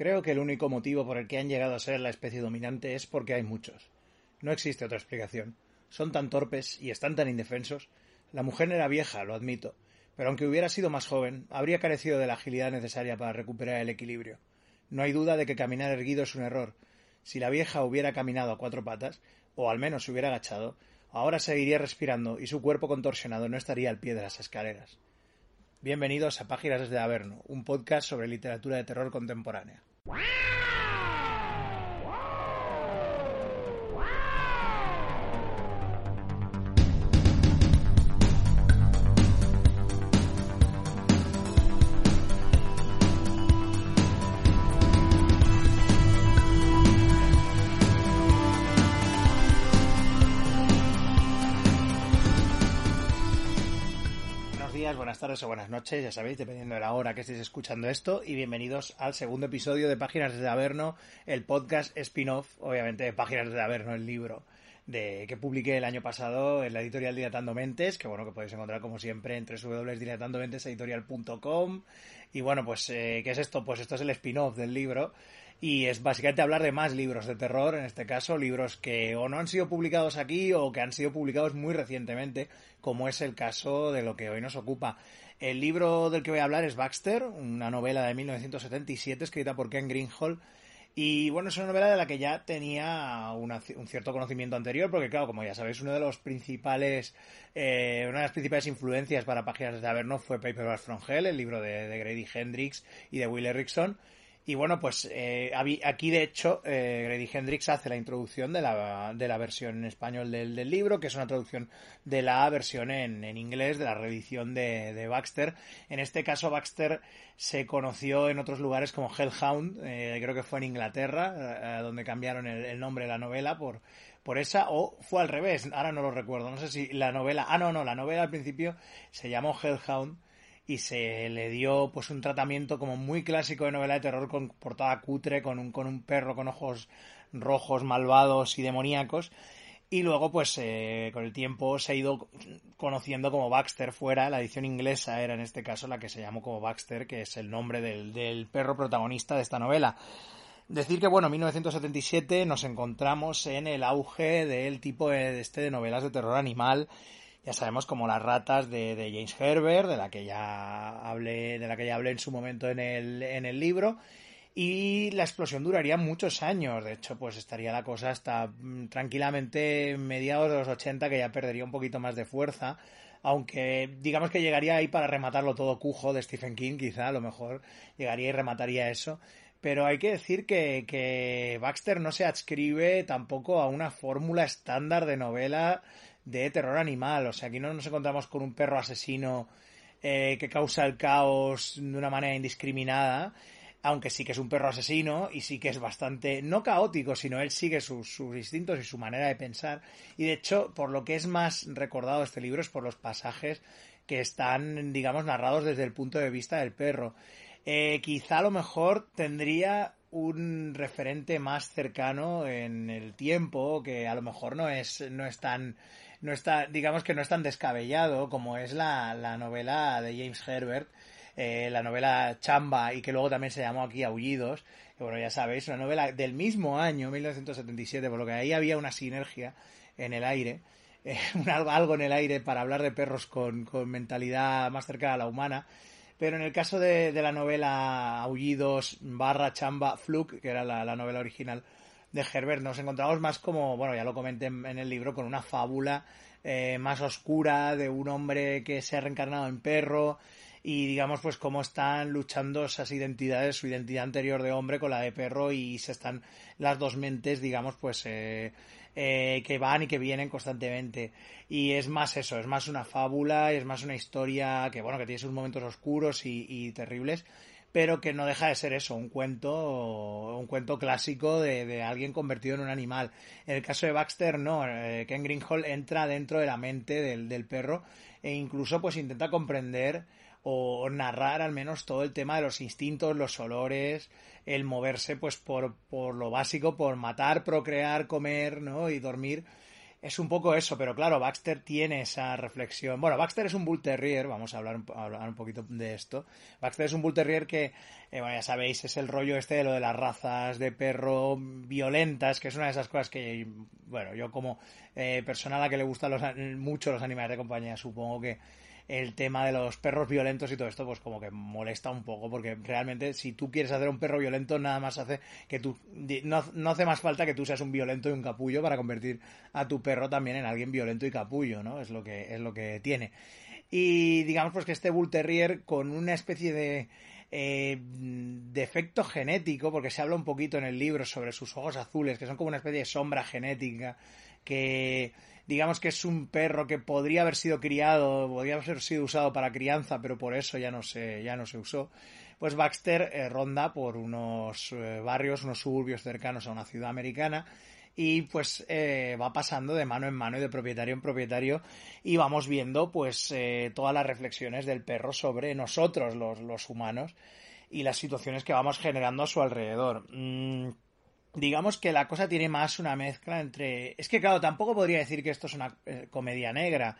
Creo que el único motivo por el que han llegado a ser la especie dominante es porque hay muchos. No existe otra explicación. Son tan torpes y están tan indefensos. La mujer era vieja, lo admito, pero aunque hubiera sido más joven, habría carecido de la agilidad necesaria para recuperar el equilibrio. No hay duda de que caminar erguido es un error. Si la vieja hubiera caminado a cuatro patas, o al menos se hubiera agachado, ahora seguiría respirando y su cuerpo contorsionado no estaría al pie de las escaleras. Bienvenidos a Páginas desde Averno, un podcast sobre literatura de terror contemporánea. Buenas tardes o buenas noches, ya sabéis, dependiendo de la hora que estéis escuchando esto, y bienvenidos al segundo episodio de Páginas desde Averno, el podcast spin-off, obviamente, de Páginas desde Averno, el libro de que publiqué el año pasado en la editorial Dilatando Mentes, que bueno, que podéis encontrar como siempre en www.dilatandomentes.editorial.com y bueno, pues, eh, ¿qué es esto? Pues esto es el spin-off del libro y es básicamente hablar de más libros de terror, en este caso, libros que o no han sido publicados aquí o que han sido publicados muy recientemente, como es el caso de lo que hoy nos ocupa. El libro del que voy a hablar es Baxter, una novela de 1977 escrita por Ken Greenhall. Y bueno, es una novela de la que ya tenía un cierto conocimiento anterior, porque claro, como ya sabéis, uno de los principales, eh, una de las principales influencias para Páginas de Averno fue Paperback from Hell, el libro de, de Grady Hendrix y de Will Erickson. Y bueno, pues eh, aquí de hecho eh, Grady Hendrix hace la introducción de la, de la versión en español del, del libro, que es una traducción de la versión en, en inglés, de la reedición de, de Baxter. En este caso Baxter se conoció en otros lugares como Hellhound, eh, creo que fue en Inglaterra, donde cambiaron el, el nombre de la novela por, por esa, o fue al revés, ahora no lo recuerdo, no sé si la novela, ah no, no, la novela al principio se llamó Hellhound y se le dio pues un tratamiento como muy clásico de novela de terror con portada cutre, con un, con un perro con ojos rojos, malvados y demoníacos. Y luego, pues, eh, con el tiempo se ha ido conociendo como Baxter fuera. La edición inglesa era en este caso la que se llamó como Baxter, que es el nombre del, del perro protagonista de esta novela. Decir que, bueno, en 1977 nos encontramos en el auge del tipo de, este de novelas de terror animal ya sabemos como las ratas de, de, James Herbert, de la que ya hablé, de la que ya hablé en su momento en el, en el libro. Y la explosión duraría muchos años. De hecho, pues estaría la cosa hasta mm, tranquilamente mediados de los 80, que ya perdería un poquito más de fuerza. Aunque digamos que llegaría ahí para rematarlo todo cujo de Stephen King, quizá a lo mejor llegaría y remataría eso. Pero hay que decir que, que Baxter no se adscribe tampoco a una fórmula estándar de novela de terror animal. O sea, aquí no nos encontramos con un perro asesino eh, que causa el caos de una manera indiscriminada, aunque sí que es un perro asesino y sí que es bastante, no caótico, sino él sigue sus, instintos y su manera de pensar. Y de hecho, por lo que es más recordado este libro es por los pasajes que están, digamos, narrados desde el punto de vista del perro. Eh, quizá a lo mejor tendría un referente más cercano en el tiempo, que a lo mejor no es, no es tan, no está, digamos que no es tan descabellado como es la, la novela de James Herbert, eh, la novela Chamba, y que luego también se llamó aquí Aullidos, que bueno, ya sabéis, una novela del mismo año, 1977, por lo que ahí había una sinergia en el aire, eh, algo, en el aire para hablar de perros con, con mentalidad más cercana a la humana, pero en el caso de, de la novela Aullidos barra Chamba Fluke, que era la, la, novela original de Herbert, nos encontramos más como, bueno, ya lo comenté en, el libro, con una fábula eh, más oscura de un hombre que se ha reencarnado en perro y digamos pues cómo están luchando esas identidades, su identidad anterior de hombre con la de perro y se están las dos mentes, digamos, pues eh, eh, que van y que vienen constantemente. Y es más eso, es más una fábula, es más una historia que, bueno, que tiene sus momentos oscuros y, y terribles, pero que no deja de ser eso, un cuento, un cuento clásico de, alguien convertido en un animal. En el caso de Baxter, no, eh, Ken Greenhall entra dentro de la mente del, del perro e incluso pues intenta comprender o narrar al menos todo el tema de los instintos, los olores, el moverse pues por, por lo básico, por matar, procrear, comer, ¿no? y dormir es un poco eso, pero claro, Baxter tiene esa reflexión. Bueno, Baxter es un Bull Terrier, vamos a hablar, un poquito de esto. Baxter es un Bull Terrier que, eh, bueno, ya sabéis, es el rollo este de lo de las razas de perro violentas, que es una de esas cosas que, bueno, yo como eh, persona a la que le gustan los, mucho los animales de compañía, supongo que el tema de los perros violentos y todo esto, pues como que molesta un poco, porque realmente si tú quieres hacer un perro violento, nada más hace que tú, no, no hace más falta que tú seas un violento y un capullo para convertir a tu perro también en alguien violento y capullo, ¿no? Es lo que, es lo que tiene. Y digamos pues que este Bull Terrier con una especie de eh, defecto genético, porque se habla un poquito en el libro sobre sus ojos azules, que son como una especie de sombra genética, que digamos que es un perro que podría haber sido criado, podría haber sido usado para crianza, pero por eso ya no se, ya no se usó. Pues Baxter eh, ronda por unos eh, barrios, unos suburbios cercanos a una ciudad americana y pues eh, va pasando de mano en mano y de propietario en propietario y vamos viendo pues todas las reflexiones del perro sobre nosotros los, los, humanos y las situaciones que vamos generando a su alrededor. Mm, digamos que la cosa tiene más una mezcla entre... Es que claro, tampoco podría decir que esto es una eh, comedia negra.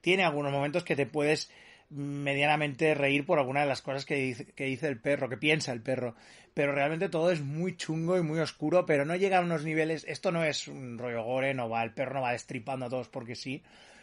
Tiene algunos momentos que te puedes medianamente reír por alguna de las cosas que dice, que dice el perro, que piensa el perro. Pero realmente todo es muy chungo y muy oscuro, pero no llega a unos niveles... Esto no es un rollo gore, no va, el perro no va destripando a todos porque sí,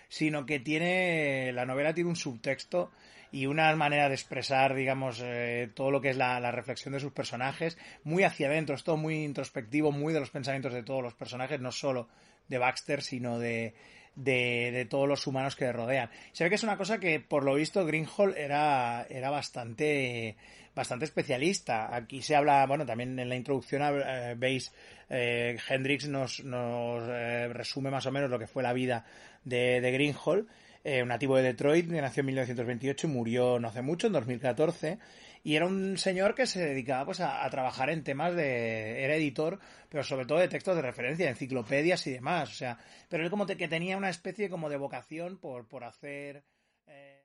sino que tiene... La novela tiene un subtexto y una manera de expresar, digamos, eh, todo lo que es la, reflexión de sus personajes, muy hacia adentro, es todo muy introspectivo, muy de los pensamientos de todos los personajes, no solo de Baxter, sino de, de, todos los humanos que le rodean. Se ve que es una cosa que, por lo visto, Greenhall era, era bastante, bastante especialista. Aquí se habla, bueno, también en la introducción eh, veis, eh, Hendrix nos, nos resume más o menos lo que fue la vida de, de Greenhall eh, un nativo de Detroit, nació en 1928 y murió no hace mucho, en 2014. Y era un señor que se dedicaba pues a, trabajar en temas de... Era editor, pero sobre todo de textos de referencia, enciclopedias y demás. O sea, pero él como que tenía una especie como de vocación por, por hacer... Eh,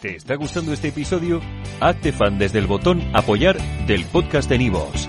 ¿Te está gustando este episodio? Hazte fan desde el botón apoyar del podcast de Nivos.